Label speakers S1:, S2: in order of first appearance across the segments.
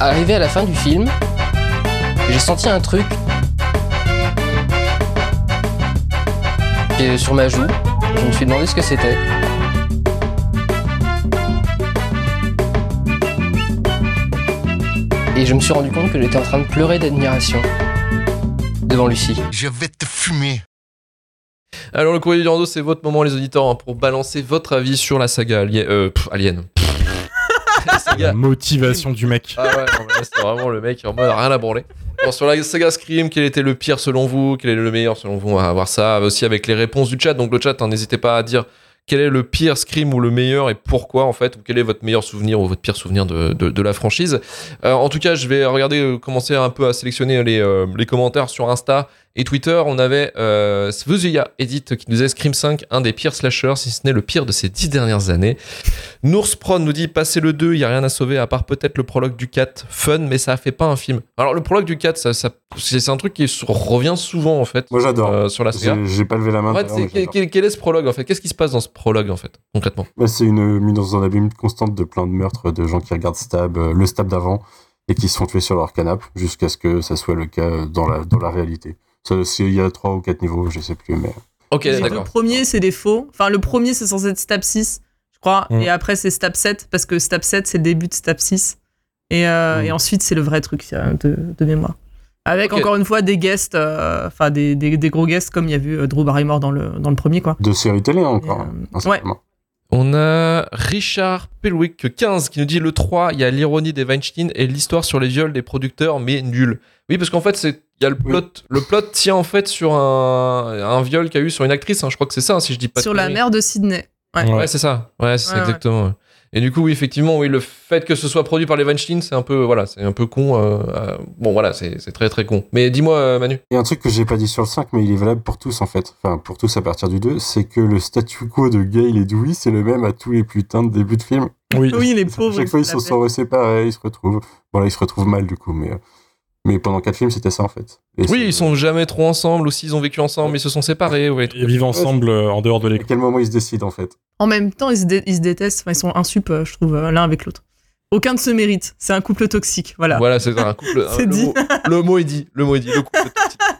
S1: Arrivé à la fin du film, j'ai senti un truc sur ma joue. Je me suis demandé ce que c'était. Et je me suis rendu compte que j'étais en train de pleurer d'admiration devant Lucie.
S2: Je vais te fumer.
S3: Alors, le courrier du rando, c'est votre moment, les auditeurs, hein, pour balancer votre avis sur la saga Alien. Euh, pff, Alien. La
S4: motivation du mec.
S3: Ah ouais, c'est vraiment le mec en mode rien à branler. Alors, sur la saga Scream, quel était le pire selon vous? Quel est le meilleur selon vous? On va voir ça aussi avec les réponses du chat. Donc, le chat, hein, n'hésitez pas à dire quel est le pire Scream ou le meilleur et pourquoi en fait, ou quel est votre meilleur souvenir ou votre pire souvenir de, de, de la franchise. Euh, en tout cas, je vais regarder, euh, commencer un peu à sélectionner les, euh, les commentaires sur Insta et Twitter. On avait euh, Edith qui nous disait Scream 5, un des pires slashers, si ce n'est le pire de ces dix dernières années. Nours Pron nous dit Passez le 2, il n'y a rien à sauver à part peut-être le prologue du 4. Fun, mais ça fait pas un film. Alors, le prologue du 4, ça, ça- c'est un truc qui revient souvent en fait
S5: Moi, j'adore.
S3: euh, sur la saga.
S5: J'ai pas levé la main.
S3: En fait, quel,
S5: j'adore.
S3: quel- quel est ce prologue en fait? Qu'est-ce qui se passe dans ce prologue en fait, concrètement?
S5: Bah, c'est une mise dans un abîme constante de plein de meurtres, de gens qui regardent Stab, euh, le Stab d'avant, et qui se font tuer sur leur canapé, jusqu'à ce que ça soit le cas euh, dans la, dans la réalité. Ça, c'est- Il y a trois ou quatre niveaux, je sais plus, mais...
S3: Ok, d'accord.
S6: premiers, c'est des faux. Enfin, le premier, c'est censé être Stab 6, je crois.
S4: Mm.
S6: Et après, c'est Stab 7, parce que Stab 7, c'est le début de Stab 6. Et, euh,
S5: Mm.
S6: et ensuite, c'est le vrai truc euh, de, de mémoire. Avec
S3: Ok.
S6: encore une fois des guests, euh, enfin des, des, des gros guests, comme il y a vu euh, Drew Barrymore dans le, dans le premier, quoi.
S5: De séries télé encore,
S6: Et, euh,
S5: hein, principalement.
S3: On a Richard Pelwick 15 qui nous dit le 3, il y a l'ironie des Weinstein et l'histoire sur les viols des producteurs, mais nul. Oui, parce qu'en fait, c'est il y a le plot, le plot tient en fait sur un, un viol qu'il y a eu sur une actrice. hein. Je crois que c'est ça, hein, si je dis pas. de
S6: Sur la mère de Sydney. Ouais.
S4: Ouais.
S3: Ouais, c'est ça. Ouais, c'est
S6: Ouais, ouais.
S3: exactement. Et du coup, oui, effectivement, oui, le fait que ce soit produit par les Weinstein, c'est un peu, voilà, c'est un peu con. euh, euh, bon, voilà, c'est très très con. Mais dis-moi, euh, Manu.
S5: Et un truc que j'ai pas dit sur le 5, mais il est valable pour tous en fait, enfin pour tous à partir du 2, c'est que le statu quo de Gail et Dewey, c'est le même à tous les putains de débuts de film.
S4: Oui.
S6: Oui, les
S5: À
S6: pauvres.
S5: chaque fois, ils
S6: se
S5: sont séparés, ils se retrouvent. Bon, là, ils se retrouvent mal du coup, mais, euh, mais pendant quatre films, c'était ça en fait. Et
S3: Oui, ils sont jamais trop ensemble, ou s'ils ont vécu ensemble, ils se sont séparés. Ouais.
S4: Ils vivent ensemble euh, en dehors de
S5: À
S4: l'école.
S5: quel moment ils se décident en fait?
S6: En même temps, ils se, dé- ils se détestent. Enfin, ils sont insup, euh, je trouve, euh, l'un avec l'autre. Aucun de se mérite. C'est un couple toxique. Voilà.
S3: Voilà, c'est un couple.
S6: C'est dit.
S3: Mot, le mot est dit. Le mot est dit. Le couple toxique.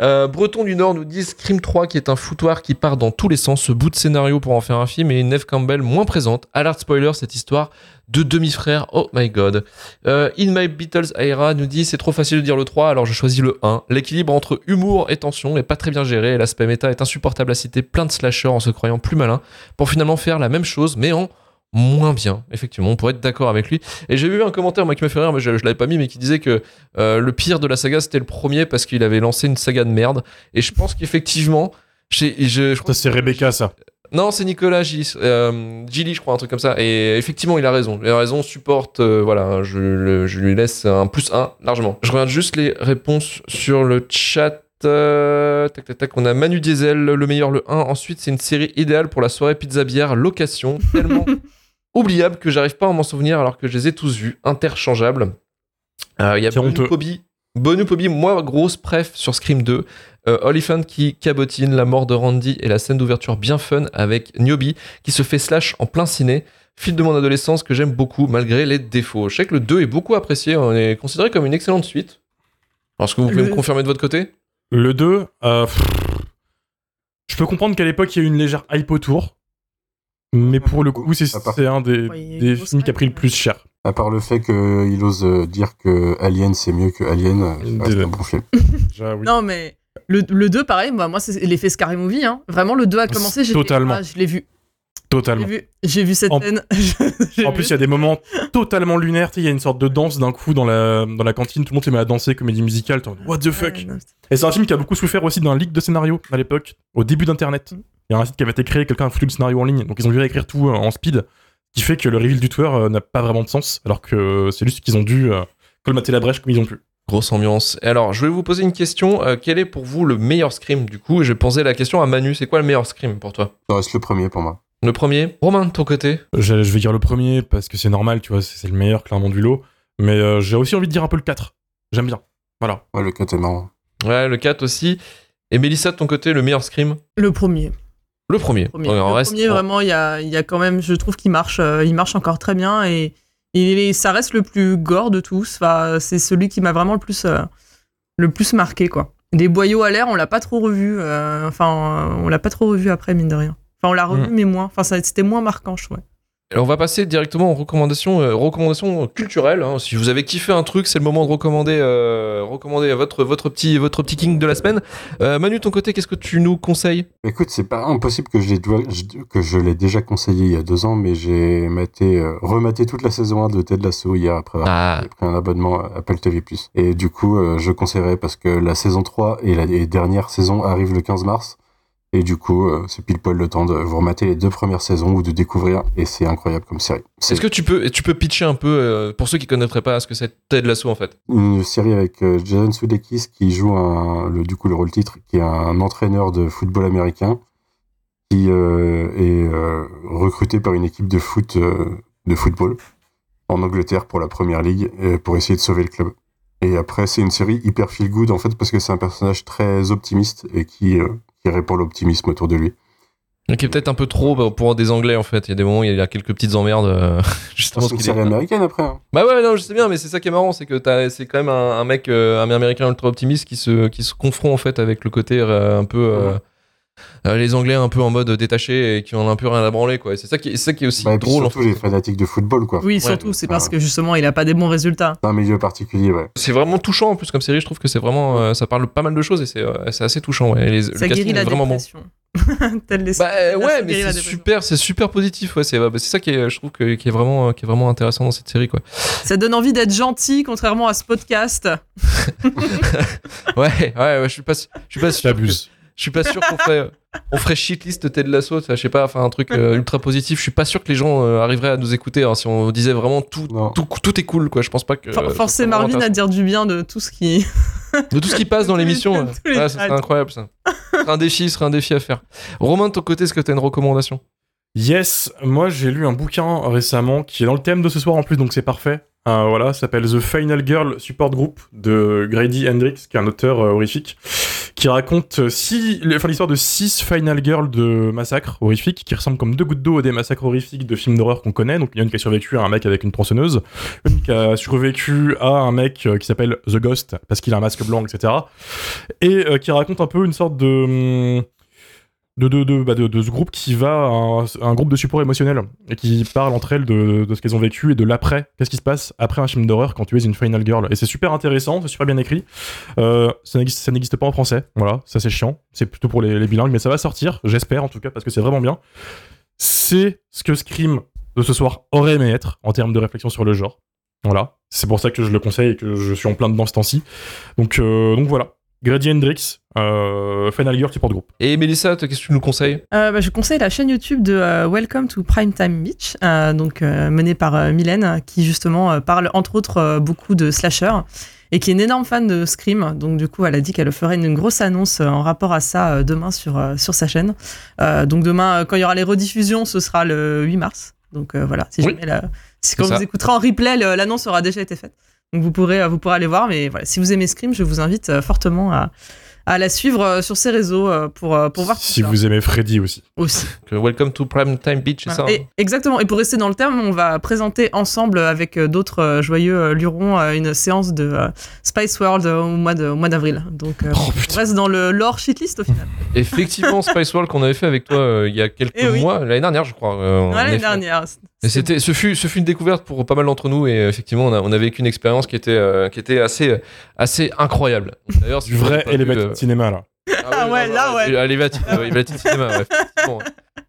S3: Euh, Breton du Nord nous dit Scream 3 qui est un foutoir qui part dans tous les sens, ce bout de scénario pour en faire un film et une Neve Campbell moins présente. Alert spoiler, cette histoire de demi-frères. Oh my god. Euh, In My Beatles Era nous dit c'est trop facile de dire le 3 alors je choisis le 1. L'équilibre entre humour et tension est pas très bien géré et l'aspect méta est insupportable à citer plein de slashers en se croyant plus malin pour finalement faire la même chose mais en moins bien. Effectivement, on pourrait être d'accord avec lui. Et j'ai vu un commentaire moi qui me fait rire, mais je, je l'avais pas mis, mais qui disait que euh, le pire de la saga c'était le premier parce qu'il avait lancé une saga de merde. Et je pense qu'effectivement,
S4: c'est Rebecca, ça.
S3: Non, c'est Nicolas euh, Gilly, je crois, un truc comme ça. Et effectivement, il a raison. Il a raison, supporte. euh, voilà, je, le- je lui laisse un plus 1 largement. Je regarde juste les réponses sur le chat. euh, tac, tac, tac. On a Manu Diesel, le meilleur, le 1. Ensuite, c'est une série idéale pour la soirée pizza bière, location. Tellement oubliable que j'arrive pas à m'en souvenir alors que je les ai tous vus. Interchangeables. Euh, Il y a
S4: C'est honteux.
S3: Bonupobi. Bonupobi, moi, grosse pref sur Scream 2. Euh, Oliphant qui cabotine, la mort de Randy et la scène d'ouverture bien fun avec Niobe qui se fait slash en plein ciné. Fil de mon adolescence que j'aime beaucoup malgré les défauts. Je sais que le 2 est beaucoup apprécié, on est considéré comme une excellente suite. Est-ce que vous pouvez
S6: Le-
S3: me confirmer de votre côté?
S4: Le 2, euh, pff, je peux comprendre qu'à l'époque, il y a eu une légère hype autour. Mais pour le coup, c'est un des, des films qui a pris le plus cher.
S5: À part le fait qu'il ose euh, dire que Alien c'est mieux que Alien, euh,
S4: Désolé.
S5: un bon film.
S6: Non, mais le, le 2, pareil, moi, moi c'est l'effet Scary Movie. Hein. Vraiment, le 2 a commencé, j'ai
S4: Totalement.
S6: je l'ai vu.
S4: Totalement.
S6: j'ai vu cette
S4: En-
S6: scène.
S4: En plus, il y a des moments totalement lunaires. Il y a une sorte de danse d'un coup dans la, dans la cantine. Tout le monde s'est mis à danser, comédie musicale. What the fuck?
S6: Ouais, non,
S4: Et c'est un film qui a beaucoup souffert aussi d'un leak de scénario à l'époque, au début d'Internet. Il y a un site qui avait été créé, quelqu'un a foutu le scénario en ligne, donc ils ont dû réécrire tout euh, en speed, qui fait que le reveal du tueur euh, n'a pas vraiment de sens, alors que euh, c'est juste qu'ils ont dû euh, colmater la brèche comme ils ont pu.
S3: Grosse ambiance. Et alors, je vais vous poser une question. Euh, quel est pour vous le meilleur Scream Du coup, je vais poser la question à Manu. C'est quoi le meilleur Scream pour toi?
S5: Ça reste le premier pour moi.
S3: Le premier? Romain, de ton côté?
S4: Je, je vais dire le premier parce que c'est normal, tu vois, c'est c'est le meilleur clairement du lot, mais euh, j'ai aussi envie de dire un peu le 4. J'aime bien. Voilà.
S5: Ouais, le 4 est marrant.
S3: Ouais, le 4 aussi. Et Mélissa, de ton côté, le meilleur Scream
S6: Le premier.
S3: Le premier.
S6: le
S3: reste-
S6: premier, vraiment, il y a, y a quand même, je trouve qu'il marche, euh, il marche encore très bien et Il est, ça reste le plus gore de tous. Enfin, c'est celui qui m'a vraiment le plus, euh, le plus marqué, quoi. Des boyaux à l'air, on l'a pas trop revu. euh, enfin, on l'a pas trop revu après, mine de rien. Enfin, on l'a revu,
S3: Mm.
S6: mais moins. Enfin, c'était moins marquant, je trouvais.
S3: On va passer directement aux recommandations, euh, recommandations culturelles. hein. Si vous avez kiffé un truc, c'est le moment de recommander, euh, recommander votre, votre, petit, votre petit king de la semaine. Euh, Manu, de ton côté, qu'est-ce que tu nous conseilles?
S5: Écoute, c'est pas impossible que je que je l'ai déjà conseillé il y a deux ans, mais j'ai maté, rematé toute la saison 1 de Ted Lasso hier après avoir
S3: Ah,
S5: pris un abonnement à Apple TV+. Et du coup, je conseillerais parce que la saison 3 et la et dernière saison arrivent le 15 mars. Et du coup, euh, c'est pile poil le temps de vous remater les deux premières saisons ou de découvrir. Et c'est incroyable comme série.
S3: Est-ce que tu peux, tu peux pitcher un peu, euh, pour ceux qui connaîtraient pas, ce que c'est Ted Lasso en fait?
S5: Une série avec euh, Jason Sudeikis qui joue un, le, du coup le rôle titre, qui est un entraîneur de football américain qui euh, est recruté par une équipe de foot de football en Angleterre pour la première ligue pour essayer de sauver le club. Et après, c'est une série hyper feel good en fait parce que c'est un personnage très optimiste et qui qui répand l'optimisme autour de lui.
S3: Qui est peut-être un peu trop bah, pour des Anglais en fait. Il y a des moments où il y a quelques petites emmerdes. euh, justement,
S5: C'est une série américaine après. hein.
S3: Bah ouais, non, je sais bien, mais c'est ça qui est marrant, c'est que t'as- c'est quand même un, un mec, euh, un américain ultra optimiste qui se, qui se confronte en fait avec le côté euh, un peu. euh, les Anglais un peu en mode détaché et qui en ont un peu rien à branler, quoi. C'est ça qui, ça qui est aussi
S5: Bah,
S3: drôle. en
S5: surtout
S3: fait.
S5: les fanatiques de football quoi.
S6: Oui, surtout, c'est parce que justement, il a pas des bons résultats.
S5: C'est un milieu particulier, ouais.
S3: C'est vraiment touchant en plus comme série, je trouve que c'est vraiment. euh, ça parle pas mal de choses et c'est euh, c'est assez touchant, ouais. Les- le
S6: Ça
S3: casting
S6: guérit
S3: est
S6: la
S3: vraiment bon.
S6: dépression. Tel les
S3: Bah euh,
S6: Ça
S3: ouais, mais c'est super, c'est super positif, ouais. C'est bah, c'est ça qui est, je trouve, que- qui est vraiment, euh, qui est vraiment intéressant dans cette série, quoi.
S6: Ça donne envie d'être gentil, contrairement à ce podcast.
S3: Ouais, ouais, ouais. Je suis pas, je suis pas
S4: J'abuse.
S3: Je suis pas sûr qu'on ferait, on ferait shitlist Ted Lasso, je sais pas, enfin un truc euh, ultra positif. Je suis pas sûr que les gens euh, arriveraient à nous écouter hein, si on disait vraiment tout, tout, tout est cool, quoi. Je pense pas que.
S6: For- Forcer Marvin à dire du bien de tout ce qui.
S3: de tout ce qui passe dans l'émission. ouais. Ça serait incroyable ça. Ce serait un défi, ce serait un défi à faire. Romain, de ton côté, est-ce que t'as une recommandation?
S4: Yes, moi j'ai lu un bouquin récemment qui est dans le thème de ce soir en plus, donc c'est parfait. Euh, voilà, ça s'appelle The Final Girl Support Group de Grady Hendrix, qui est un auteur euh, horrifique, qui raconte euh, six, enfin, l'histoire de six Final Girls de massacres horrifiques, qui ressemblent comme deux gouttes d'eau à des massacres horrifiques de films d'horreur qu'on connaît. Donc il y a une qui a survécu à un mec avec une tronçonneuse, une qui a survécu à un mec euh, qui s'appelle The Ghost, parce qu'il a un masque blanc, etc. Et euh, qui raconte un peu une sorte de... de, de, de, bah, de, de ce groupe qui va un, groupe de support émotionnel et qui parle entre elles de, de ce qu'elles ont vécu et de l'après. Qu'est-ce qui se passe après un film d'horreur quand tu es une final girl? Et c'est super intéressant, c'est super bien écrit. Euh, ça n'existe pas en français, voilà, ça c'est chiant. C'est plutôt pour les, les bilingues, mais ça va sortir, j'espère en tout cas, parce que c'est vraiment bien. C'est ce que Scream de ce soir aurait aimé être en termes de réflexion sur le genre. Voilà, c'est pour ça que je le conseille et que je suis en plein dedans ce temps-ci. Donc, euh, donc voilà. Grady Hendrix, euh, Final Girl Support Group.
S3: Et Mélissa, qu'est-ce que tu nous conseilles?
S6: Euh, bah, je conseille la chaîne YouTube de euh, Welcome to Primetime Beach, euh, donc euh, menée par euh, Mylène, qui justement euh, parle entre autres euh, beaucoup de slasher et qui est une énorme fan de Scream. Donc du coup, elle a dit qu'elle ferait une, grosse annonce euh, en rapport à ça euh, demain sur euh, sur sa chaîne. Euh, donc demain, euh, quand il y aura les rediffusions, ce sera le 8 mars. Donc euh, voilà, si
S3: Oui.
S6: jamais la- si quand
S3: ça.
S6: vous écouterez en replay, l'annonce aura déjà été faite. Donc vous pourrez euh, vous pourrez aller voir. Mais voilà, si vous aimez Scream, je vous invite euh, fortement à à la suivre euh, sur ses réseaux pour, pour voir tout
S4: Si
S6: ça
S4: vous aimez Freddy aussi.
S6: aussi.
S3: Welcome to Prime Time Beach, c'est ça
S6: Voilà.
S3: hein
S6: Et- exactement. Et pour rester dans le terme, on va présenter ensemble avec d'autres joyeux lurons une séance de Spice World au mois de- au mois d'avril. Donc,
S3: Oh,
S6: on reste dans le lore shitlist au final.
S3: Effectivement, Spice World qu'on avait fait avec toi il y a quelques
S6: Eh oui.
S3: mois, l'année dernière, je crois.
S6: Ouais, L'année dernière.
S3: Et c'était, ce fut, ce fut une découverte pour pas mal d'entre nous et euh, effectivement on a, on a vécu une expérience qui était, euh, qui était assez, assez incroyable. D'ailleurs,
S4: Du vrai Elevated
S3: euh,
S4: Cinema là.
S6: Ah ouais, là, ouais.
S3: Elevated ouais, effectivement.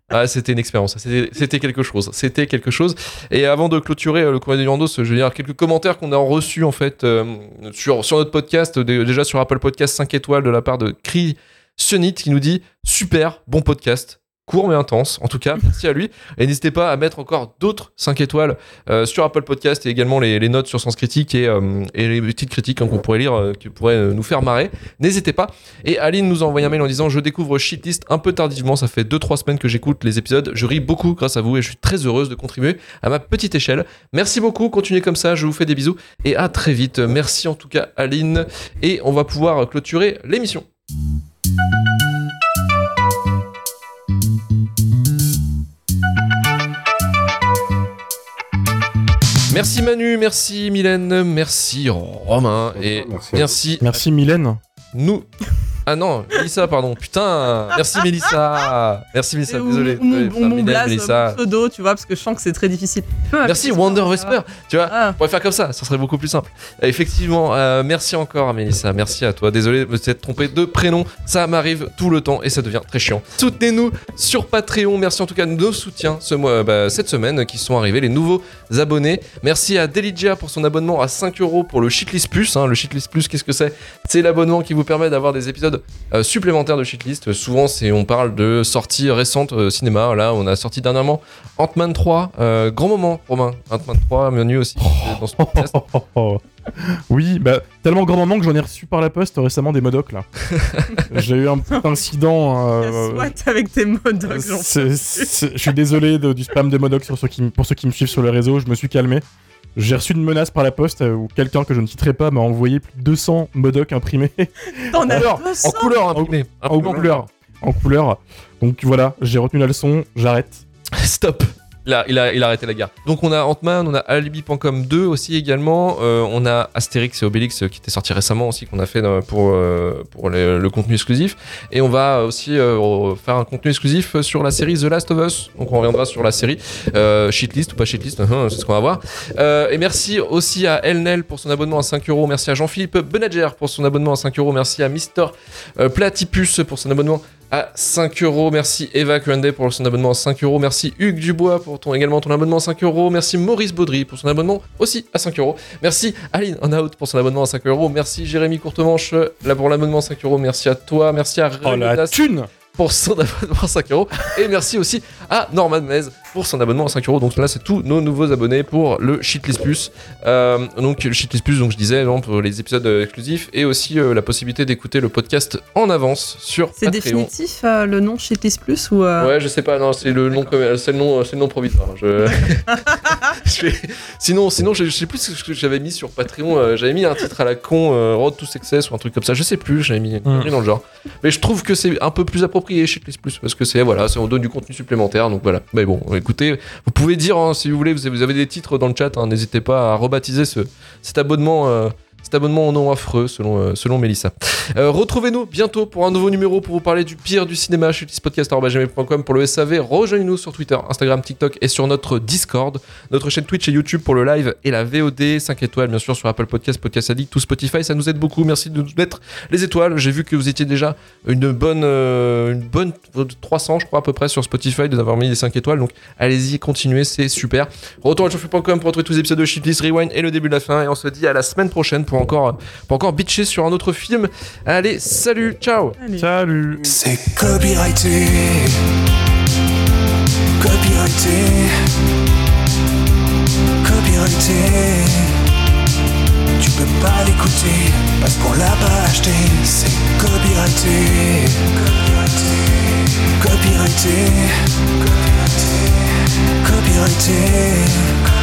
S3: Ah, c'était une expérience, c'était, c'était quelque chose, c'était quelque chose. Et avant de clôturer euh, le courrier du Landos, je vais lire quelques commentaires qu'on a reçus en fait euh, sur, sur notre podcast, dé- déjà sur Apple Podcast 5 étoiles de la part de Cri Sionit qui nous dit super, bon podcast. Court mais intense, en tout cas, merci à lui. Et n'hésitez pas à mettre encore d'autres 5 étoiles euh, sur Apple Podcast et également les, notes sur Sens Critique et, euh, les petites critiques hein, qu'on pourrait lire, euh, qui pourraient nous faire marrer. N'hésitez pas. Et Aline nous a envoyé un mail en disant Je découvre Shitlist un peu tardivement, ça fait 2-3 semaines que j'écoute les épisodes. Je ris beaucoup grâce à vous et je suis très heureuse de contribuer à ma petite échelle. Merci beaucoup, continuez comme ça, je vous fais des bisous et à très vite. Merci en tout cas, Aline. Et on va pouvoir clôturer l'émission. Merci Manu, merci Mylène, merci Romain et
S5: Merci.
S3: merci
S4: Merci Mylène.
S3: nous. Ah non, Mélissa, pardon. Putain, merci Mélissa. Merci Mélissa, désolé.
S6: ou mon-
S3: désolé,
S6: ou
S3: putain,
S6: mon blaze,
S3: Mélissa.
S6: pseudo, tu vois, parce que je sens que c'est très difficile.
S3: Merci Wonder Whisper. Tu vois,
S6: Ah.
S3: on pourrait faire comme ça, ça serait beaucoup plus simple. Euh, Effectivement, euh, merci encore à Mélissa, merci à toi. Désolé de me s'être trompé de prénom, ça m'arrive tout le temps et ça devient très chiant. Soutenez-nous sur Patreon, merci en tout cas de nos soutiens ce mois, bah, cette semaine qui sont arrivés, les nouveaux abonnés. Merci à Deligia pour son abonnement à 5 euros pour le Shitlist Plus. hein. Le Shitlist Plus, qu'est-ce que c'est? C'est l'abonnement qui vous permet d'avoir des épisodes euh, supplémentaires de Shitlist. Souvent, c'est on parle de sorties récentes euh, cinéma. Là, on a sorti dernièrement Ant-Man 3, euh, grand moment, Romain. Ant-Man 3, menu aussi euh, dans ce podcast.
S4: Oui, bah tellement grand moment que j'en ai reçu par la poste récemment des modocs là. J'ai eu un petit incident. euh,
S6: Soit avec tes modocs,
S4: je suis désolé de- du spam des modocs sur ceux qui, m- pour ceux qui me suivent sur le réseau, je me suis calmé. J'ai reçu une menace par la poste euh, où quelqu'un que je ne citerai pas m'a envoyé plus de 200 modocs imprimés
S6: T'en as
S3: Alors,
S6: 200
S3: En couleur imprimé.
S4: en couleur. En couleur. Donc voilà, j'ai retenu la leçon, j'arrête.
S3: Stop. Il a, il, a, arrêté la guerre. Donc on a Ant-Man, on a Alibi.com 2 aussi également, euh, on a Astérix et Obélix euh, qui était sorti récemment aussi qu'on a fait euh, pour, le, contenu exclusif. Et on va aussi faire un contenu exclusif sur la série The Last of Us. Donc on reviendra sur la série Shitlist ou pas Shitlist, hein, c'est ce qu'on va voir. Et merci aussi à Elnel pour son abonnement à 5 euros. Merci à Jean-Philippe Benager pour son abonnement à 5 euros. Merci à Mister Platypus pour son abonnement à 5 euros. Merci Eva Kuende pour son abonnement à 5 euros. Merci Hugues Dubois pour ton, également ton abonnement à 5 euros. Merci Maurice Baudry pour son abonnement aussi à 5 euros. Merci Aline On Out pour son abonnement à 5 euros. Merci Jérémy Courtemanche euh, là pour l'abonnement à 5 euros. Merci à toi. Merci à
S4: Oh la thune
S3: pour son abonnement à 5 euros. Et merci aussi à Norman Mez pour son abonnement à 5 euros. Donc là, c'est tous nos nouveaux abonnés pour le Shitlist Plus. Euh, donc le Shitlist Plus, donc je disais, non, pour les épisodes euh, exclusifs et aussi euh, la possibilité d'écouter le podcast en avance sur
S6: C'est définitif euh, le nom Shitlist Plus ou euh,
S3: Ouais, je sais pas, non, c'est le nom, c'est le nom, c'est le nom provisoire. Je... je vais- Sinon, sinon, je, je sais plus ce que j'avais mis sur Patreon. euh, j'avais mis un titre à la con, euh, Road to Success ou un truc comme ça. Je sais plus, j'avais mis, mis dans le genre. Mais je trouve que c'est un peu plus approprié chez Plus Plus parce que c'est voilà, c'est on donne du contenu supplémentaire. Donc voilà. Mais bon, écoutez, vous pouvez dire hein, si vous voulez, vous avez, des titres dans le chat. hein, N'hésitez pas à rebaptiser ce, cet abonnement. Cet abonnement au nom affreux, selon, euh, selon Mélissa. Euh, Retrouvez-nous bientôt pour un nouveau numéro pour vous parler du pire du cinéma chez pour le SAV. Rejoignez-nous sur Twitter, Instagram, TikTok et sur notre Discord, notre chaîne Twitch et YouTube pour le live et la VOD. 5 étoiles, bien sûr, sur Apple Podcast, Podcast Addict, tout Spotify. Ça nous aide beaucoup. Merci de nous mettre les étoiles. J'ai vu que vous étiez déjà une bonne, euh, une bonne 300, je crois, à peu près sur Spotify, de nous avoir mis les 5 étoiles. Donc allez-y, continuez, c'est super. Retour à pour retrouver tous les épisodes de Shitlist Rewind et le début de la fin. Et on se dit à la semaine prochaine pour encore, pour encore bitcher sur un autre film. Allez, salut, ciao!
S6: allez.
S4: Salut
S2: C'est copyrighté. Copyrighté. Copyrighté. Tu peux pas l'écouter parce qu'on l'a pas acheté. C'est copyrighté. Copyrighté. Copyrighté. Copyrighté.